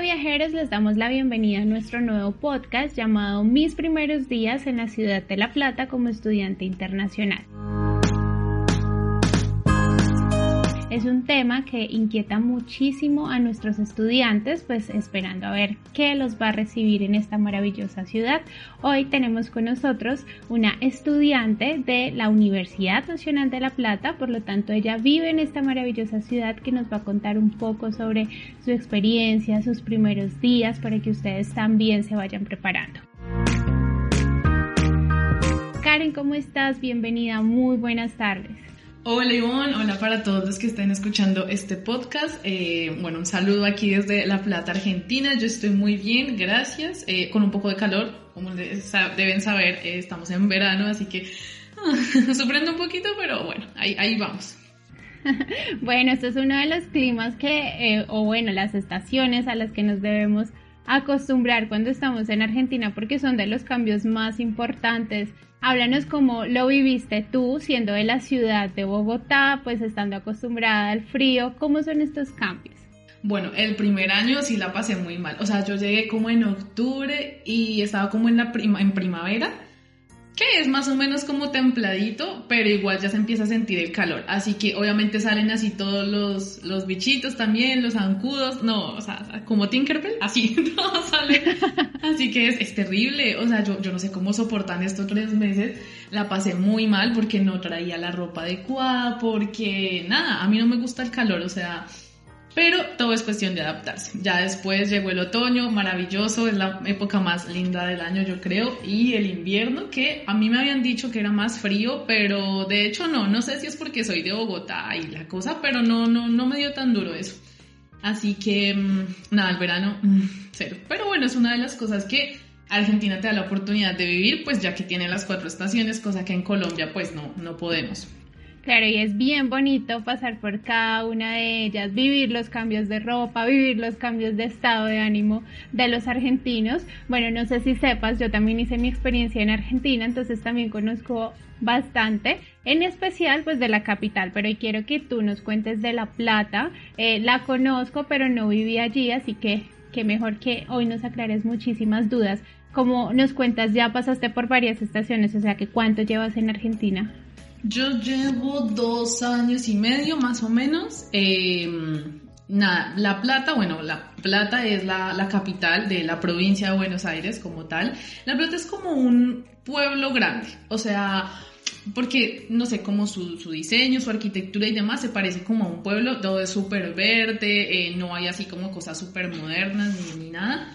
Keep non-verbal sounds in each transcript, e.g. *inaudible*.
Viajeros, les damos la bienvenida a nuestro nuevo podcast llamado Mis primeros días en la ciudad de La Plata como estudiante internacional. Es un tema que inquieta muchísimo a nuestros estudiantes, pues esperando a ver qué los va a recibir en esta maravillosa ciudad. Hoy tenemos con nosotros una estudiante de la Universidad Nacional de La Plata, por lo tanto ella vive en esta maravillosa ciudad que nos va a contar un poco sobre su experiencia, sus primeros días, para que ustedes también se vayan preparando. Karen, ¿cómo estás? Bienvenida, muy buenas tardes. Hola Ivonne, hola para todos los que estén escuchando este podcast. Eh, bueno, un saludo aquí desde La Plata, Argentina. Yo estoy muy bien, gracias. Eh, con un poco de calor, como deben saber, eh, estamos en verano, así que uh, *laughs* sufriendo un poquito, pero bueno, ahí, ahí vamos. *laughs* bueno, esto es uno de los climas que, o bueno, las estaciones a las que nos debemos acostumbrar cuando estamos en Argentina porque son de los cambios más importantes Háblanos cómo lo viviste tú siendo de la ciudad de Bogotá, pues estando acostumbrada al frío, ¿cómo son estos cambios? Bueno, el primer año sí la pasé muy mal. O sea, yo llegué como en octubre y estaba como en la en primavera que es más o menos como templadito, pero igual ya se empieza a sentir el calor. Así que obviamente salen así todos los, los bichitos también, los zancudos, no, o sea, como Tinkerbell, así, *laughs* todos salen. Así que es, es, terrible, o sea, yo, yo no sé cómo soportan estos tres meses. La pasé muy mal porque no traía la ropa adecuada, porque nada, a mí no me gusta el calor, o sea, pero todo es cuestión de adaptarse. Ya después llegó el otoño, maravilloso, es la época más linda del año yo creo, y el invierno que a mí me habían dicho que era más frío, pero de hecho no, no sé si es porque soy de Bogotá y la cosa, pero no, no, no me dio tan duro eso. Así que mm, nada, el verano, mm, cero. Pero bueno, es una de las cosas que Argentina te da la oportunidad de vivir, pues ya que tiene las cuatro estaciones, cosa que en Colombia pues no, no podemos. Claro, y es bien bonito pasar por cada una de ellas, vivir los cambios de ropa, vivir los cambios de estado de ánimo de los argentinos. Bueno, no sé si sepas, yo también hice mi experiencia en Argentina, entonces también conozco bastante, en especial pues de la capital, pero hoy quiero que tú nos cuentes de La Plata. Eh, la conozco, pero no viví allí, así que qué mejor que hoy nos aclares muchísimas dudas. Como nos cuentas, ya pasaste por varias estaciones, o sea que cuánto llevas en Argentina. Yo llevo dos años y medio más o menos. Em, nada, La Plata, bueno, La Plata es la, la, capital de la provincia de Buenos Aires como tal. La Plata es como un pueblo grande, o sea, porque no sé, como su, su diseño, su arquitectura y demás se parece como a un pueblo, todo es súper verde, eh, no hay así como cosas súper modernas ni, ni nada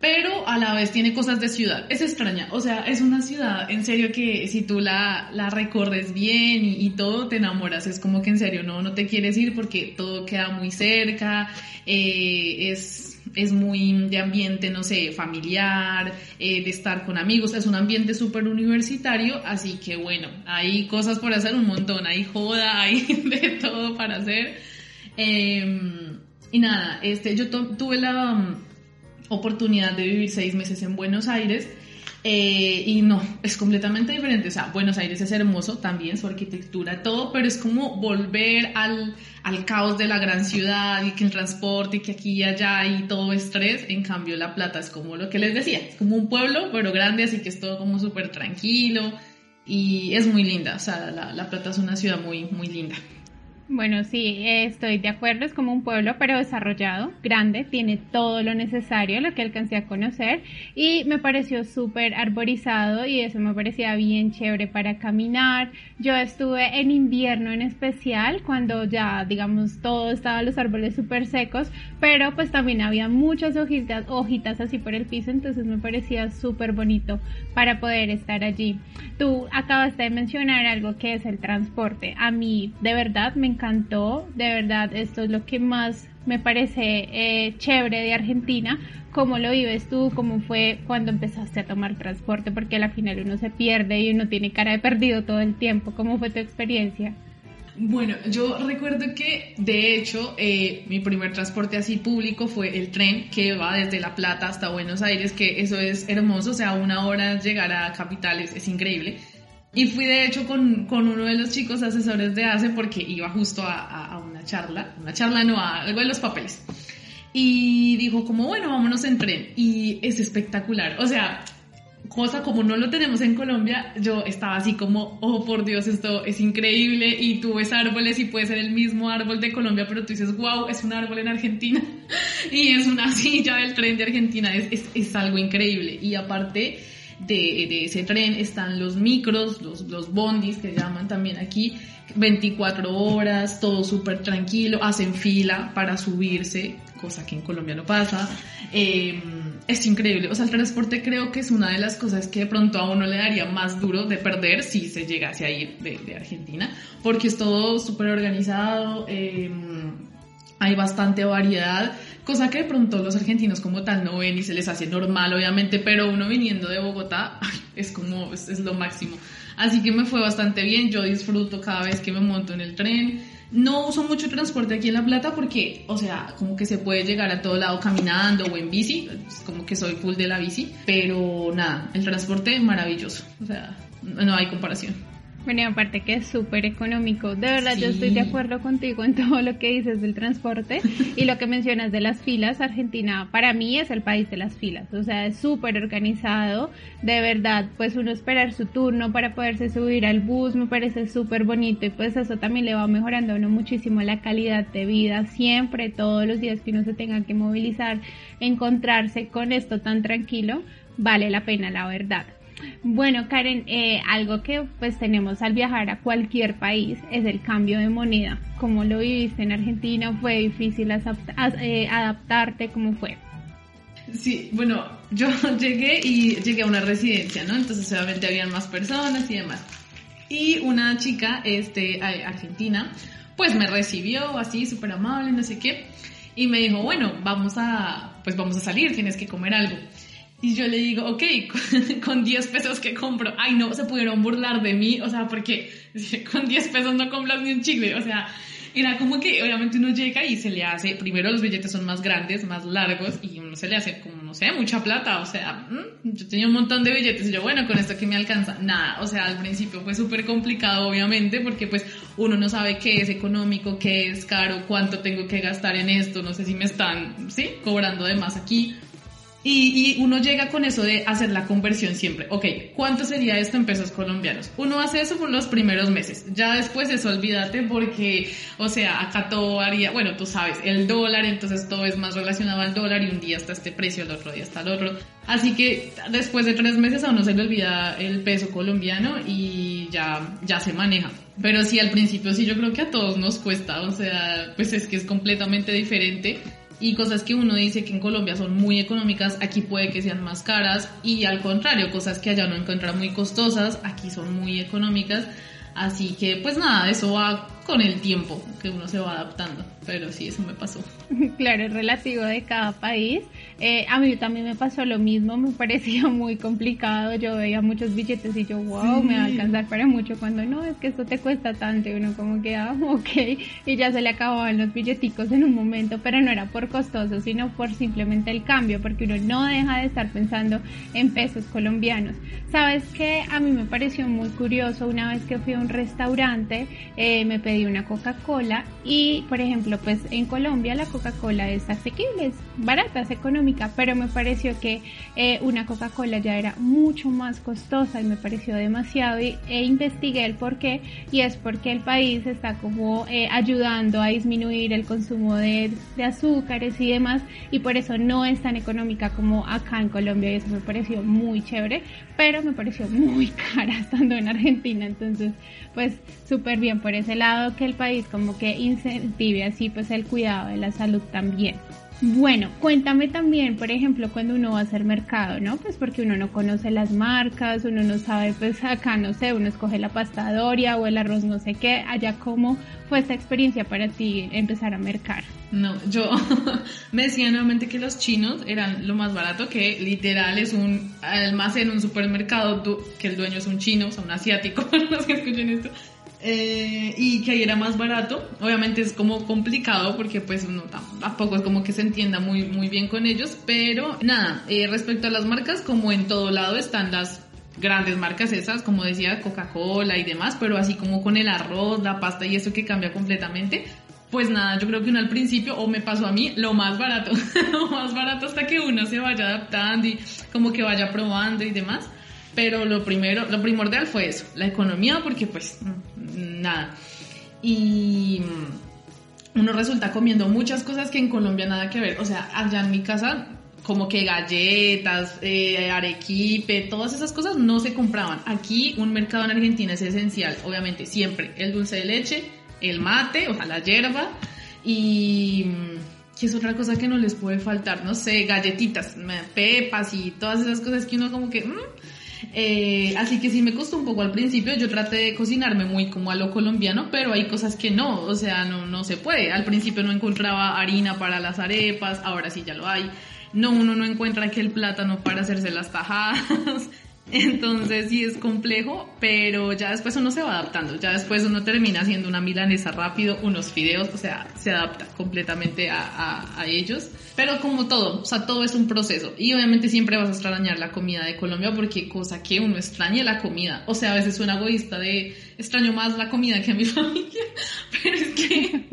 pero a la vez tiene cosas de ciudad. Es extraña, o sea, es una ciudad en serio que si tú la, la recorres bien y, todo, te enamoras. Es como que en serio no, no te quieres ir porque todo queda muy cerca, eh, es, es muy de ambiente, no sé, familiar, eh, de estar con amigos, es un ambiente súper universitario, así que bueno, hay cosas por hacer un montón, hay joda, *laughs* hay de todo para hacer. Em, y nada, este, yo tuve la oportunidad de vivir seis meses en Buenos Aires eh, y no, es completamente diferente. O sea, Buenos Aires es hermoso también, su arquitectura, todo, pero es como volver al, al caos de la gran ciudad y que el transporte y que aquí y allá y todo estrés. En cambio, La Plata es como lo que les decía, es como un pueblo, pero grande, así que es todo como súper tranquilo y es muy linda. O sea, la, la Plata es una ciudad muy, muy linda. Bueno, sí, estoy de acuerdo, es como un pueblo pero desarrollado, grande, tiene todo lo necesario, lo que alcancé a conocer y me pareció súper arborizado y eso me parecía bien chévere para caminar. Yo estuve en invierno en especial cuando ya, digamos, todo estaba los árboles súper secos, pero pues también había muchas hojitas, hojitas así por el piso, entonces me parecía súper bonito para poder estar allí. Tú acabaste de mencionar algo que es el transporte. A mí de verdad me encantó, de verdad, esto es lo que más me parece eh, chévere de Argentina. ¿Cómo lo vives tú? ¿Cómo fue cuando empezaste a tomar transporte? Porque al final uno se pierde y uno tiene cara de perdido todo el tiempo. ¿Cómo fue tu experiencia? Bueno, yo recuerdo que de hecho eh, mi primer transporte así público fue el tren que va desde La Plata hasta Buenos Aires, que eso es hermoso, o sea, una hora llegar a capitales es increíble. Y fui de hecho con, con, uno de los chicos asesores de ACE porque iba justo a, a, una charla, una charla no, a algo de los papeles. y dijo como, bueno, vámonos en tren. Y es espectacular. O sea, cosa como no lo tenemos en Colombia, yo estaba así como, oh por Dios, esto es increíble y tú ves árboles y puede ser el mismo árbol de Colombia, pero tú dices, wow, es un árbol en Argentina *laughs* y es una *laughs* silla del tren de Argentina, es, es, es algo increíble. Y aparte de, ese tren están los micros, los, los bondis que llaman también aquí, 24 horas, todo súper tranquilo, hacen fila para subirse, cosa que en Colombia no pasa. Eh, es increíble. O sea, el transporte creo que es una de las cosas que de pronto a uno le daría más duro de perder si se llegase a ir de, de Argentina, porque es todo súper organizado, eh, hay bastante variedad, cosa que de pronto los argentinos como tal no ven y se les hace normal, obviamente, pero uno viniendo de Bogotá es como, es, es lo máximo. Así que me fue bastante bien, yo disfruto cada vez que me monto en el tren. No uso mucho transporte aquí en La Plata porque, o sea, como que se puede llegar a todo lado caminando o en bici, como que soy full de la bici, pero nada, el transporte maravilloso, o sea, no hay comparación. Bueno, aparte que es súper económico. De verdad, sí. yo estoy de acuerdo contigo en *laughs* todo lo que dices del transporte y lo que mencionas de las filas. Argentina para mí es el país de las filas. O sea, es súper organizado. De verdad, pues uno esperar su turno para poderse subir al bus me parece súper bonito y pues eso también le va mejorando a uno muchísimo la calidad de vida. Siempre, todos los días que uno se tenga que movilizar, encontrarse con esto tan tranquilo, vale la pena, la verdad. Bueno, Karen, eh, algo que pues tenemos al viajar a cualquier país es el cambio de moneda. ¿Cómo lo viviste en Argentina? ¿Fue difícil eh, adaptarte? ¿Cómo fue? Sí, bueno, yo *laughs* llegué y llegué a una residencia, ¿no? Entonces obviamente habían más personas y demás. Y una chica, este, argentina, pues me recibió así, súper amable, no sé qué, y me dijo, bueno, vamos a, pues vamos a salir, tienes que comer algo. Y yo le digo, ok, *laughs* con 10 pesos que compro. Ay, no, se pudieron burlar de mí, o sea, porque *laughs* con 10 pesos no compras ni un chicle, o sea, era como que obviamente uno llega y se le hace, primero los billetes son más grandes, más largos, y uno se le hace como, no sé, mucha plata, o sea, yo tenía un montón de billetes y yo, bueno, con esto que me alcanza, nada, o sea, al principio fue súper complicado, obviamente, porque pues uno no sabe qué es económico, qué es caro, cuánto tengo que gastar en esto, no sé si me están, sí, cobrando de más aquí, y, y, uno llega con eso de hacer la conversión siempre. Ok, ¿cuánto sería esto en pesos colombianos? Uno hace eso por los primeros meses. Ya después eso olvídate porque, o sea, acá todo varía. Bueno, tú sabes, el dólar, entonces todo es más relacionado al dólar y un día está este precio, el otro día está el otro. Así que después de tres meses a uno se le olvida el peso colombiano y ya, ya se maneja. Pero sí, al principio sí, yo creo que a todos nos cuesta. O sea, pues es que es completamente diferente y cosas que uno dice que en Colombia son muy económicas, aquí puede que sean más caras y al contrario, cosas que allá no encuentra muy costosas, aquí son muy económicas. Así que pues nada, eso va con el tiempo que uno se va adaptando, pero sí, eso me pasó. *laughs* Claro, es relativo de cada país. Eh, a mí también me pasó lo mismo, me *laughs* parecía muy complicado, yo veía muchos billetes y yo, wow, sí. me va a alcanzar para mucho, cuando no, es que esto te cuesta tanto, y uno como que, ah, *laughs* ok, y ya se le acababan los billeticos en un momento, pero no era por costoso, sino por simplemente el cambio, porque uno no deja de estar pensando en pesos colombianos. ¿Sabes qué? A mí me pareció muy curioso, una vez que fui a un restaurante, eh, me pedí una Coca-Cola y, por ejemplo, pues en Colombia la Coca-Cola es asequible, es barata, es económica, pero me pareció que eh, una Coca-Cola ya era mucho más costosa y me pareció demasiado y, e investigué el por qué y es porque el país está como eh, ayudando a disminuir el consumo de, de azúcares y demás y por eso no es tan económica como acá en Colombia y eso me pareció muy chévere, pero me pareció muy *laughs* cara estando en Argentina, entonces pues súper bien por ese lado que el país como que incentive así pues el cuidado de la salud también. Bueno, cuéntame también, por ejemplo, cuando uno va a hacer mercado, ¿no? Pues porque uno no conoce las marcas, uno no sabe, pues *laughs* acá, no sé, uno escoge la pasta Doria o el arroz no sé qué, allá cómo fue esta experiencia para ti empezar a mercar. No, yo *laughs* me decía nuevamente que los chinos eran lo más barato, que literal es un almacén, un supermercado, que el dueño es un chino, o sea, un asiático, *laughs* los que escuchen esto, eh, y que ahí era más barato. Obviamente es como complicado porque pues uno tampoco es como que se entienda muy, muy bien con ellos, pero nada, eh, respecto a las marcas, como en todo lado están las grandes marcas esas, como decía, Coca-Cola y demás, pero así como con el arroz, la pasta y eso que cambia completamente. pues nada, yo creo que uno al principio, o me pasó a mí, lo más barato, *laughs* lo más barato hasta que uno se vaya adaptando y como que vaya probando y demás. Pero lo primero, lo primordial fue eso, la economía, porque pues nada. Y mm, uno resulta comiendo muchas cosas que en Colombia nada que ver. O sea, allá en mi casa, como que galletas, eh, arequipe, todas esas cosas no se compraban. Aquí un mercado en Argentina es esencial, obviamente, siempre el dulce de leche, el mate, o sea, la hierba y... Mm, ¿Qué es otra cosa que no les puede faltar? No sé, galletitas, pepas y todas esas cosas que uno como que... Eh, así que sí me costó un poco al principio, yo traté de cocinarme muy como a lo colombiano, pero hay cosas que no, o sea, no, no se puede. Al principio no encontraba harina para las arepas, ahora sí ya lo hay. No, uno no encuentra aquí el plátano para hacerse las tajadas. Entonces sí es complejo, pero ya después uno se va adaptando, ya después uno termina haciendo una milanesa rápido, unos fideos, o sea, se adapta completamente a, ellos. Pero como todo, o sea, todo es un proceso. Y obviamente siempre vas a extrañar la comida de Colombia porque cosa que uno extraña la comida. O sea, a veces suena egoísta de extraño más la comida que a mi *laughs* familia, pero es que,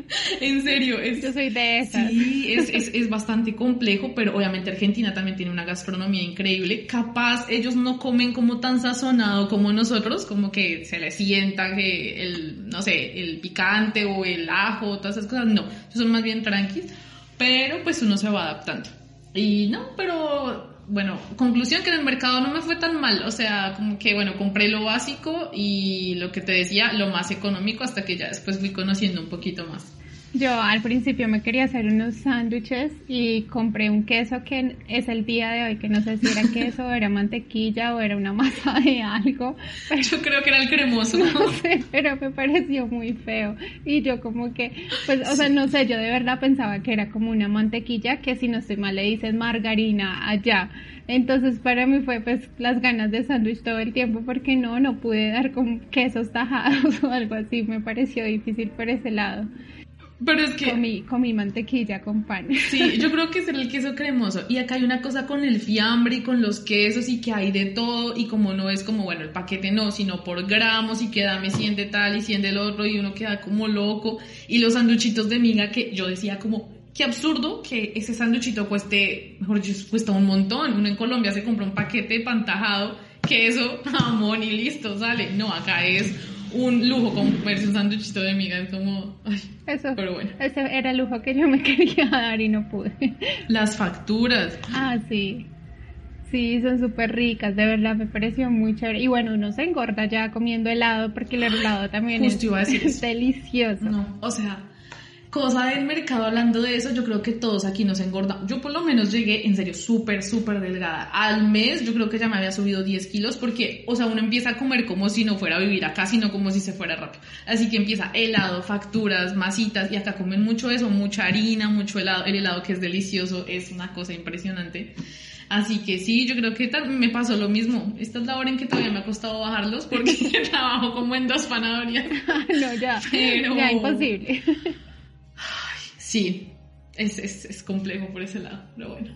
en serio, es, yo soy de esas. Sí, es, es, es bastante complejo, pero obviamente Argentina también tiene una gastronomía increíble. Capaz ellos no comen como tan sazonado como nosotros, como que se les sienta que el, no sé, el picante o el ajo, todas esas cosas, no, son más bien tranquilos, pero pues uno se va adaptando. Y no, pero bueno, conclusión que en el mercado no me fue tan mal, o sea, como que bueno, compré lo básico y lo que te decía, lo más económico hasta que ya después fui conociendo un poquito más. Yo al principio me quería hacer unos sándwiches y compré un queso que es el día de hoy, que no sé si era *laughs* queso o era mantequilla o era una masa de algo. Pero, yo creo que era el cremoso. *laughs* No sé, pero me pareció muy feo. Y yo como que, pues, o sea, no sé, yo de verdad pensaba que era como una mantequilla que si no estoy mal le dicen margarina allá. Entonces para mí fue pues las ganas de sándwich todo el tiempo porque no, no pude dar con quesos tajados *laughs* o algo así. Me pareció difícil por ese lado. Pero es que... Comí, comí mantequilla con pan. *laughs* Sí, yo creo que es el queso cremoso. Y acá hay una cosa con el fiambre y con los quesos y que hay de todo. Y como no es como, bueno, el paquete no, sino por gramos y que dame 100 de tal y 100 del otro y uno queda como loco. Y los sanduchitos de miga que yo decía como, qué absurdo que ese sanduchito cueste, mejor dicho, cuesta un montón. Uno en Colombia se compra un paquete pantajado, queso, jamón y listo, sale. No, acá es un lujo comerse un sándwichito de miga, es como, ay, Eso, pero bueno. ese era el lujo que yo me *laughs* quería dar y no pude. Las facturas. Ah, sí. Sí, son súper ricas, de verdad me pareció muy chévere. Y bueno, uno se engorda ya comiendo helado porque el helado también Justo es, iba a decir *laughs* es delicioso. No, o sea, cosa del mercado hablando de eso, yo creo que todos aquí nos engordamos. Yo por lo menos llegué en serio súper, súper delgada. Al mes yo creo que ya me había subido 10 kilos porque, o sea, uno empieza a comer como si no fuera a vivir acá, sino como si se fuera rápido. Así que empieza helado, facturas, masitas y acá comen mucho eso, mucha harina, mucho helado. El helado que es delicioso es una cosa impresionante. Así que sí, yo creo que me pasó lo mismo. Esta es la hora en que todavía me ha costado bajarlos porque *laughs* trabajo como en dos panaderías. *laughs* no, ya, Pero- ya imposible. Sí, es, es, es complejo por ese lado, pero bueno.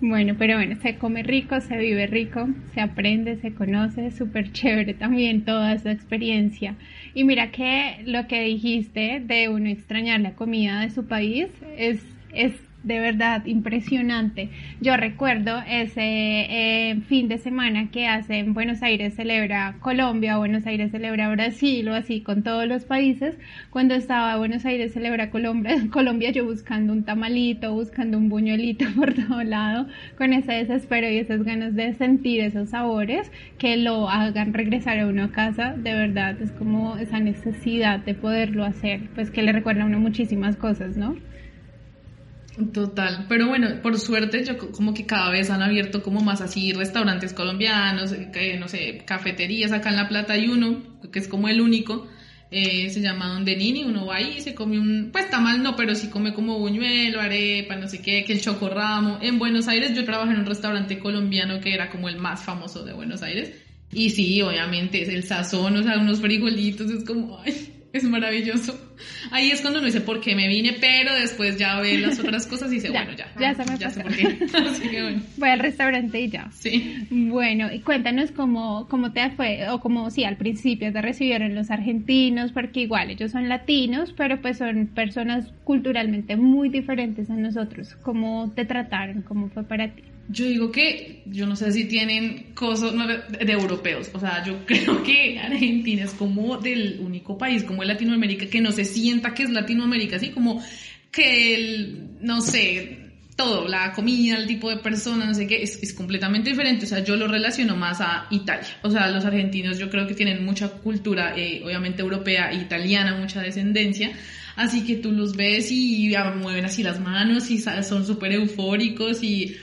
Bueno, pero bueno, se come rico, se vive rico, se aprende, se conoce, es súper chévere también toda esa experiencia. Y mira que lo que dijiste de uno extrañar la comida de su país es, es de verdad impresionante. Yo recuerdo ese eh, fin de semana que hace en Buenos Aires celebra Colombia, Buenos Aires celebra Brasil o así con todos los países. Cuando estaba Buenos Aires celebra Colombia, *laughs* Colombia yo buscando un tamalito, buscando un buñuelito *laughs* por todo lado, con ese desespero y esas ganas de sentir esos sabores que lo hagan regresar a uno a casa, de verdad es como esa necesidad de poderlo hacer, pues que le recuerda a uno muchísimas cosas, ¿no? Total, pero bueno, por suerte yo co- como que cada vez han abierto como más así restaurantes colombianos, eh, no sé, cafeterías, acá en La Plata hay uno, que es como el único, eh, se llama Donde Nini, uno va ahí y se come un, pues tamal no, pero sí come como buñuelo, arepa, no sé qué, que el chocorramo. En Buenos Aires yo trabajé en un restaurante colombiano que era como el más famoso de Buenos Aires, y sí, obviamente es el sazón, o sea, unos frijolitos, es como, ay, es maravilloso. Ahí es cuando uno dice por qué me vine, pero después ya ve las *laughs* otras cosas y dice, bueno, ya. Ya, se me ya sé por qué. *laughs* Así que bueno. Voy al restaurante y ya. Sí. Bueno, y cuéntanos cómo, cómo te fue, o cómo sí, al principio te recibieron los argentinos, porque igual ellos son latinos, pero pues son personas culturalmente muy diferentes a nosotros. ¿Cómo te trataron? ¿Cómo fue para ti? Yo digo que, yo no sé si tienen cosas de, europeos, o sea, yo *laughs* creo que Argentina es como del único país, como Latinoamérica, que no se sienta que es Latinoamérica, así como que el, no sé, todo, la comida, el tipo de persona, no sé qué, es, es, completamente diferente. O sea, yo lo relaciono más a Italia. O sea, los argentinos yo creo que tienen mucha cultura, eh, obviamente europea e italiana, mucha descendencia. Así que tú los ves y ya mueven así las manos y son súper eufóricos y,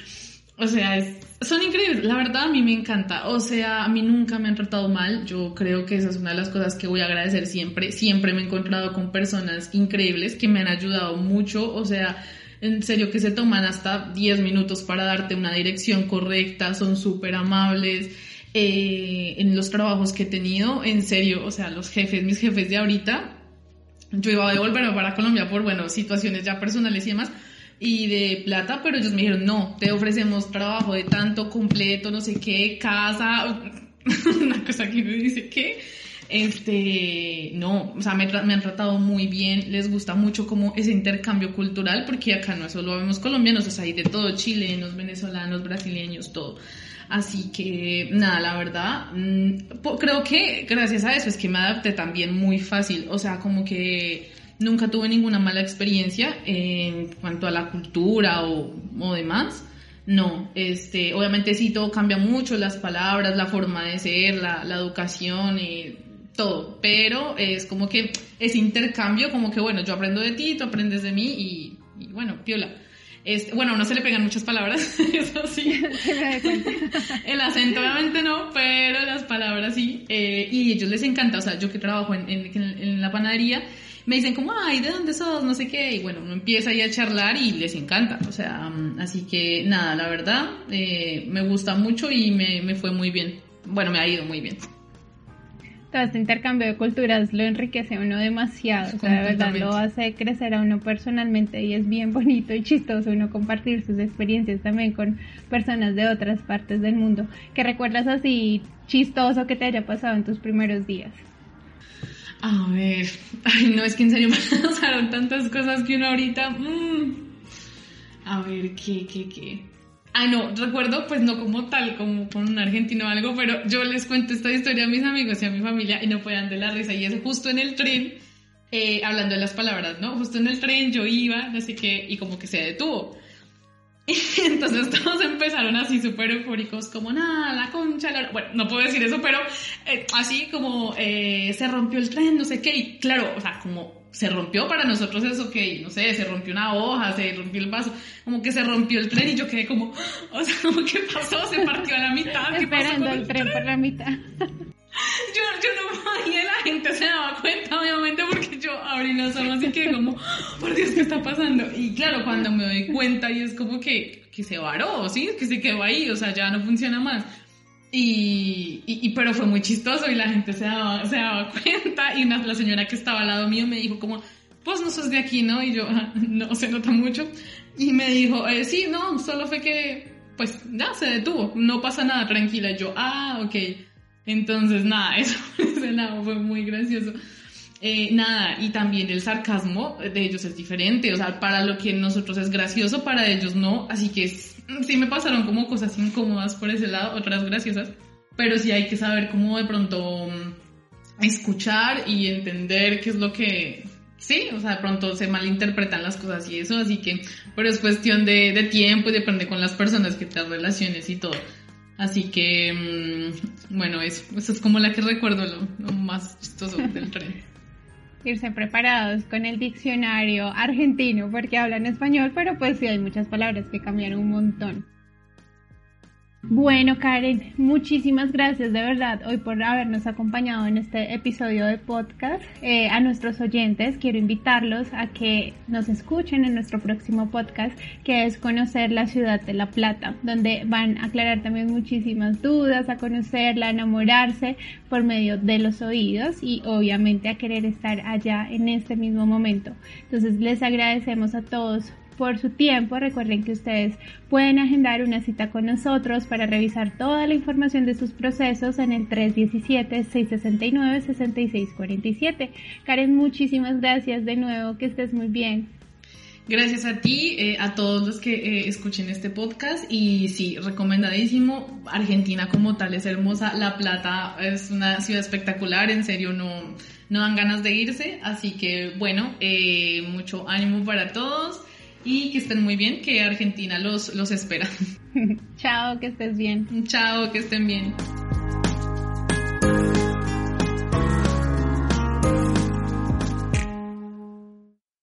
o sea, es, son increíbles. La verdad a mí me encanta. O sea, a mí nunca me han tratado mal. Yo creo que esa es una de las cosas que voy a agradecer siempre. Siempre me he encontrado con personas increíbles que me han ayudado mucho. O sea, en serio que se toman hasta 10 minutos para darte una dirección correcta, son súper amables. Eh, en los trabajos que he tenido, en serio, o sea, los jefes, mis jefes de ahorita, yo iba a devolverme para Colombia por, bueno, situaciones ya personales y demás, y de plata, pero ellos me dijeron, no, te ofrecemos trabajo de tanto completo, no sé qué, casa, *laughs* una cosa que me dice, ¿qué? Este, no, o sea, me, han tratado muy bien, les gusta mucho como ese intercambio cultural, porque acá no solo vemos colombianos, o sea, hay de todo, chilenos, venezolanos, brasileños, todo. Así que, nada, la verdad, mmm, creo que gracias a eso es que me adapté también muy fácil, o sea, como que nunca tuve ninguna mala experiencia en cuanto a la cultura o, o demás. No, este, obviamente sí todo cambia mucho, las palabras, la forma de ser, la, la educación, eh, todo, pero es como que ese intercambio, como que bueno, yo aprendo de ti, tú aprendes de mí y, y bueno, piola. Este, bueno, no se le pegan muchas palabras, *laughs* eso sí. *laughs* El acento obviamente no, pero las palabras sí. Eh, y a ellos les encanta, o sea, yo que trabajo en, en, en, la panadería, me dicen como, ay, ¿de dónde sos? No sé qué. Y bueno, uno empieza ahí a charlar y les encanta. O sea, así que nada, la verdad, eh, me gusta mucho y me, me fue muy bien. Bueno, me ha ido muy bien todo este intercambio de culturas lo enriquece a uno demasiado, o sea, de verdad lo hace crecer a uno personalmente y es bien bonito y chistoso uno compartir sus experiencias también con personas de otras partes del mundo. ¿Qué recuerdas así chistoso que te haya pasado en tus primeros días? A ver, ay, no, es que en serio *laughs* me pasaron tantas cosas que uno ahorita... Mmm, a ver, ¿qué, qué, qué? Ah, no, recuerdo, pues no como tal, como con un argentino o algo, pero yo les cuento esta historia a mis amigos y a mi familia y no puedan de la risa. Y es justo en el tren, eh, hablando de las palabras, ¿no? Justo en el tren yo iba, sé qué, y como que se detuvo. *laughs* Entonces todos empezaron así súper eufóricos, como nada, la concha, la... bueno, no puedo decir eso, pero eh, así como eh, se rompió el tren, no sé qué, y claro, o sea, como se rompió para nosotros eso que, no sé, se rompió una hoja, se rompió el vaso, como que se rompió el tren y yo quedé como, *laughs* o sea, que pasó, se partió a la mitad. ¿qué Esperando pasó el, el tren, tren por la mitad. *laughs* Yo, yo no y la gente se daba cuenta, obviamente, porque yo abrí los ojos y quedé como, por Dios, ¿qué está pasando? Y claro, cuando me doy cuenta y es como que, que se varó, ¿sí? Que se quedó ahí, o sea, ya no funciona más. Y, y, y, pero fue muy chistoso y la gente se daba, se daba cuenta y una, la señora que estaba al lado mío me dijo como, pues no sos de aquí, ¿no? Y yo, ah, no, se nota mucho. Y me dijo, eh, sí, no, solo fue que, pues ya se detuvo, no pasa nada, tranquila. Y yo, ah, ok. Entonces, nada, *laughs* eso fue muy gracioso. Eh, nada, y también el sarcasmo de ellos es diferente, o sea, para lo que nosotros es gracioso, para ellos no, así que sí me pasaron como cosas incómodas por ese lado, otras graciosas, pero sí hay que saber cómo de pronto escuchar y entender qué es lo que, sí, o sea, de pronto se malinterpretan las cosas y eso, así que, pero es cuestión de, de tiempo y depende con las personas que te relaciones y todo. Así que, mmm, bueno, eso, eso es como la que recuerdo lo, lo más chistoso del tren *laughs* irse preparados con el diccionario argentino porque hablan español, pero pues sí hay muchas palabras que cambian un montón. Bueno, Karen, muchísimas gracias de verdad hoy por habernos acompañado en este episodio de podcast. Eh, a nuestros oyentes quiero invitarlos a que nos escuchen en nuestro próximo podcast, que es conocer la ciudad de La Plata, donde van a aclarar también muchísimas dudas, a conocerla, a enamorarse por medio de los oídos y obviamente a querer estar allá en este mismo momento. Entonces les agradecemos a todos por su tiempo. Recuerden que ustedes pueden agendar una cita con nosotros para revisar toda la información de sus procesos en el 317-669-6647. Karen, muchísimas gracias de nuevo, que estés muy bien. Gracias a ti, eh, a todos los que eh, escuchen este podcast y sí, recomendadísimo. Argentina como tal es hermosa, La Plata es una ciudad espectacular, en serio no, no dan ganas de irse, así que bueno, eh, mucho ánimo para todos y que estén muy bien, que Argentina los, los espera. *laughs* Chao, que estés bien. Chao, que estén bien.